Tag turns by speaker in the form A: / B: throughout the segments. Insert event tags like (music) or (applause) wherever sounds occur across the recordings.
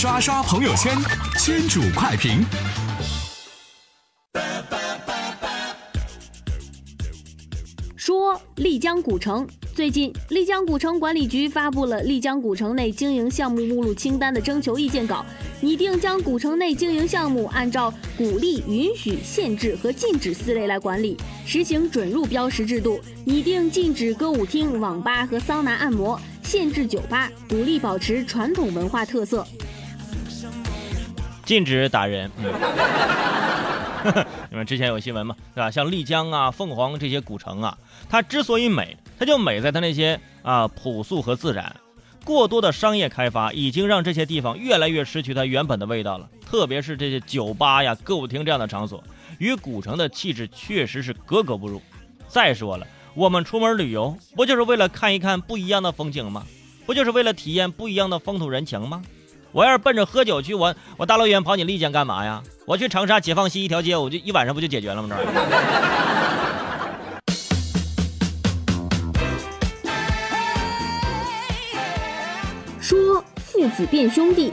A: 刷刷朋友圈，圈主快评。
B: 说丽江古城，最近丽江古城管理局发布了丽江古城内经营项目目录清单的征求意见稿，拟定将古城内经营项目按照鼓励、允许、限制和禁止四类来管理，实行准入标识制度，拟定禁止歌舞厅、网吧和桑拿按摩，限制酒吧，鼓励保持传统文化特色，
C: 禁止打人。(laughs) 你们之前有新闻嘛，对吧？像丽江啊、凤凰这些古城啊，它之所以美，它就美在它那些啊朴素和自然。过多的商业开发已经让这些地方越来越失去它原本的味道了，特别是这些酒吧呀、歌舞厅这样的场所，与古城的气质确实是格格不入。再说了，我们出门旅游不就是为了看一看不一样的风景吗？不就是为了体验不一样的风土人情吗？我要是奔着喝酒去，我我大老远跑你丽江干嘛呀？我去长沙解放西一条街，我就一晚上不就解决了吗？这。
B: 说父子变兄弟。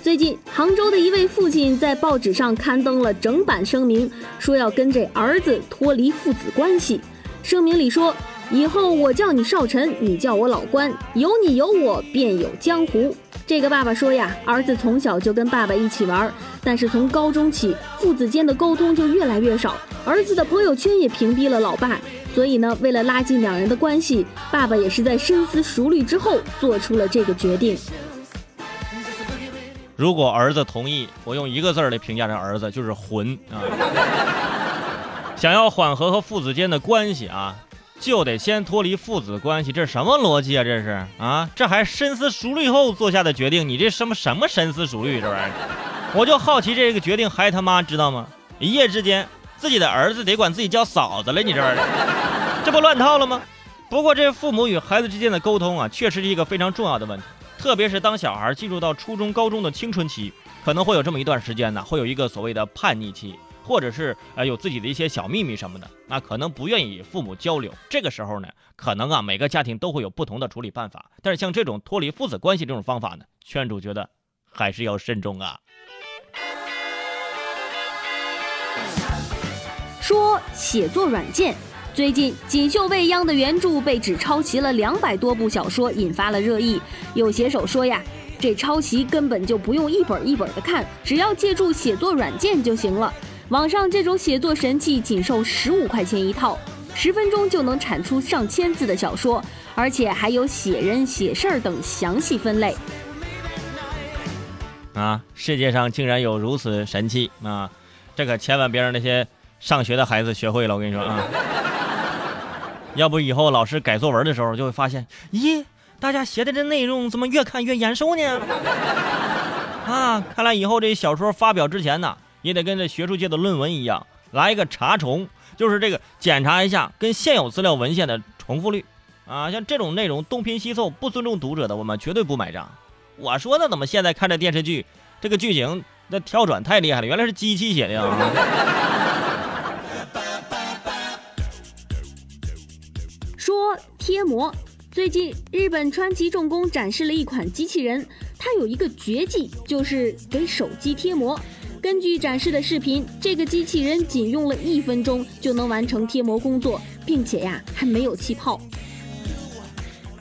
B: 最近，杭州的一位父亲在报纸上刊登了整版声明，说要跟这儿子脱离父子关系。声明里说，以后我叫你少臣，你叫我老关，有你有我，便有江湖。这个爸爸说呀，儿子从小就跟爸爸一起玩，但是从高中起，父子间的沟通就越来越少，儿子的朋友圈也屏蔽了老爸。所以呢，为了拉近两人的关系，爸爸也是在深思熟虑之后做出了这个决定。
C: 如果儿子同意，我用一个字儿来评价这儿子，就是混啊！想要缓和和父子间的关系啊。就得先脱离父子关系，这是什么逻辑啊？这是啊，这还深思熟虑后做下的决定，你这什么什么深思熟虑这玩意儿？我就好奇这个决定还他妈知道吗？一夜之间，自己的儿子得管自己叫嫂子了，你这玩意儿，这不乱套了吗？不过这父母与孩子之间的沟通啊，确实是一个非常重要的问题，特别是当小孩进入到初中、高中的青春期，可能会有这么一段时间呢，会有一个所谓的叛逆期。或者是呃有自己的一些小秘密什么的，那可能不愿意与父母交流。这个时候呢，可能啊每个家庭都会有不同的处理办法。但是像这种脱离父子关系这种方法呢，圈主觉得还是要慎重啊。
B: 说写作软件，最近锦绣未央的原著被指抄袭了两百多部小说，引发了热议。有写手说呀，这抄袭根本就不用一本一本的看，只要借助写作软件就行了。网上这种写作神器仅售十五块钱一套，十分钟就能产出上千字的小说，而且还有写人、写事儿等详细分类。
C: 啊，世界上竟然有如此神器啊！这可千万别让那些上学的孩子学会了，我跟你说啊！(laughs) 要不以后老师改作文的时候就会发现，咦，大家写的这内容怎么越看越眼熟呢？啊，看来以后这小说发表之前呢。也得跟这学术界的论文一样，来一个查重，就是这个检查一下跟现有资料文献的重复率啊。像这种内容东拼西凑、不尊重读者的，我们绝对不买账。我说的怎么现在看这电视剧，这个剧情那跳转太厉害了，原来是机器写的啊！(laughs)
B: 说贴膜，最近日本川崎重工展示了一款机器人，它有一个绝技，就是给手机贴膜。根据展示的视频，这个机器人仅用了一分钟就能完成贴膜工作，并且呀还没有气泡。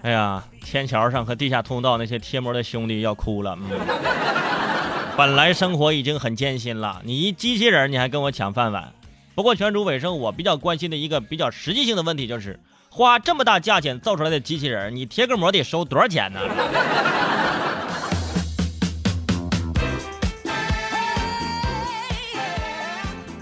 C: 哎呀，天桥上和地下通道那些贴膜的兄弟要哭了。嗯 (laughs) 本来生活已经很艰辛了，你一机器人你还跟我抢饭碗。不过全主尾声，我比较关心的一个比较实际性的问题就是，花这么大价钱造出来的机器人，你贴个膜得收多少钱呢？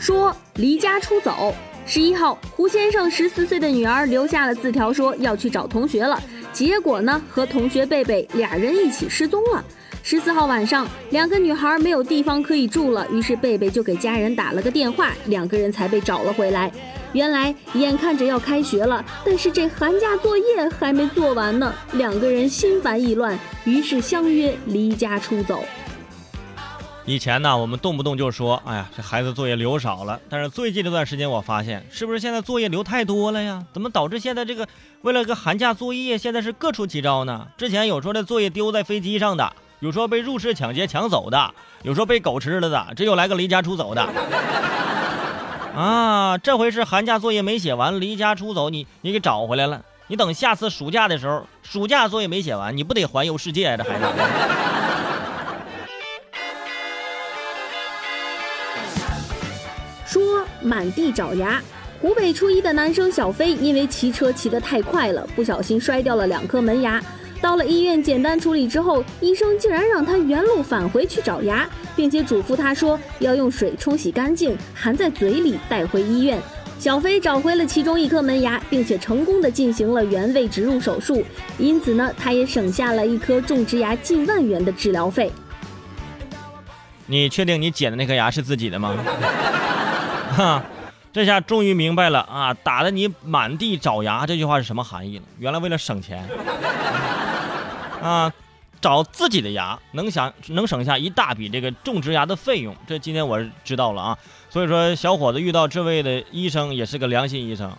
B: 说离家出走。十一号，胡先生十四岁的女儿留下了字条，说要去找同学了。结果呢，和同学贝贝俩人一起失踪了。十四号晚上，两个女孩没有地方可以住了，于是贝贝就给家人打了个电话，两个人才被找了回来。原来眼看着要开学了，但是这寒假作业还没做完呢，两个人心烦意乱，于是相约离家出走。
C: 以前呢，我们动不动就说，哎呀，这孩子作业留少了。但是最近这段时间，我发现，是不是现在作业留太多了呀？怎么导致现在这个为了个寒假作业，现在是各出奇招呢？之前有说这作业丢在飞机上的，有说被入室抢劫抢走的，有说被狗吃了的，这又来个离家出走的。啊，这回是寒假作业没写完，离家出走，你你给找回来了。你等下次暑假的时候，暑假作业没写完，你不得环游世界？这孩子。
B: 满地找牙。湖北初一的男生小飞因为骑车骑得太快了，不小心摔掉了两颗门牙。到了医院简单处理之后，医生竟然让他原路返回去找牙，并且嘱咐他说要用水冲洗干净，含在嘴里带回医院。小飞找回了其中一颗门牙，并且成功的进行了原位植入手术，因此呢，他也省下了一颗种植牙近万元的治疗费。
C: 你确定你捡的那颗牙是自己的吗？哈。这下终于明白了啊！打的你满地找牙这句话是什么含义了？原来为了省钱啊，找自己的牙能想能省下一大笔这个种植牙的费用。这今天我知道了啊！所以说，小伙子遇到这位的医生也是个良心医生。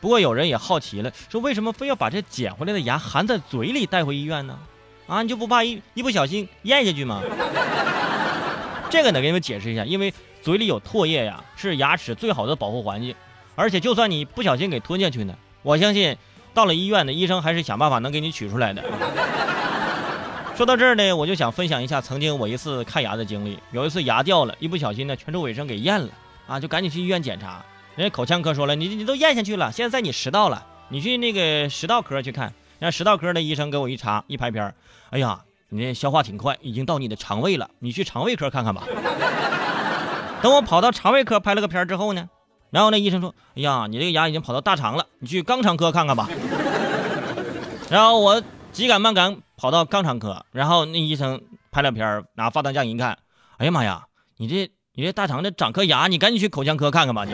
C: 不过有人也好奇了，说为什么非要把这捡回来的牙含在嘴里带回医院呢？啊，你就不怕一一不小心咽下去吗？这个得给你们解释一下，因为。嘴里有唾液呀，是牙齿最好的保护环境。而且，就算你不小心给吞下去呢，我相信到了医院的医生还是想办法能给你取出来的。说到这儿呢，我就想分享一下曾经我一次看牙的经历。有一次牙掉了，一不小心呢，全州卫生给验了啊，就赶紧去医院检查。人家口腔科说了，你你都咽下去了，现在在你食道了，你去那个食道科去看。让食道科的医生给我一查一拍片哎呀，你这消化挺快，已经到你的肠胃了，你去肠胃科看看吧。等我跑到肠胃科拍了个片之后呢，然后那医生说：“哎呀，你这个牙已经跑到大肠了，你去肛肠科看看吧。”然后我急赶慢赶跑到肛肠科，然后那医生拍了片拿发弹架一看，哎呀妈呀，你这你这大肠的长颗牙，你赶紧去口腔科看看吧你。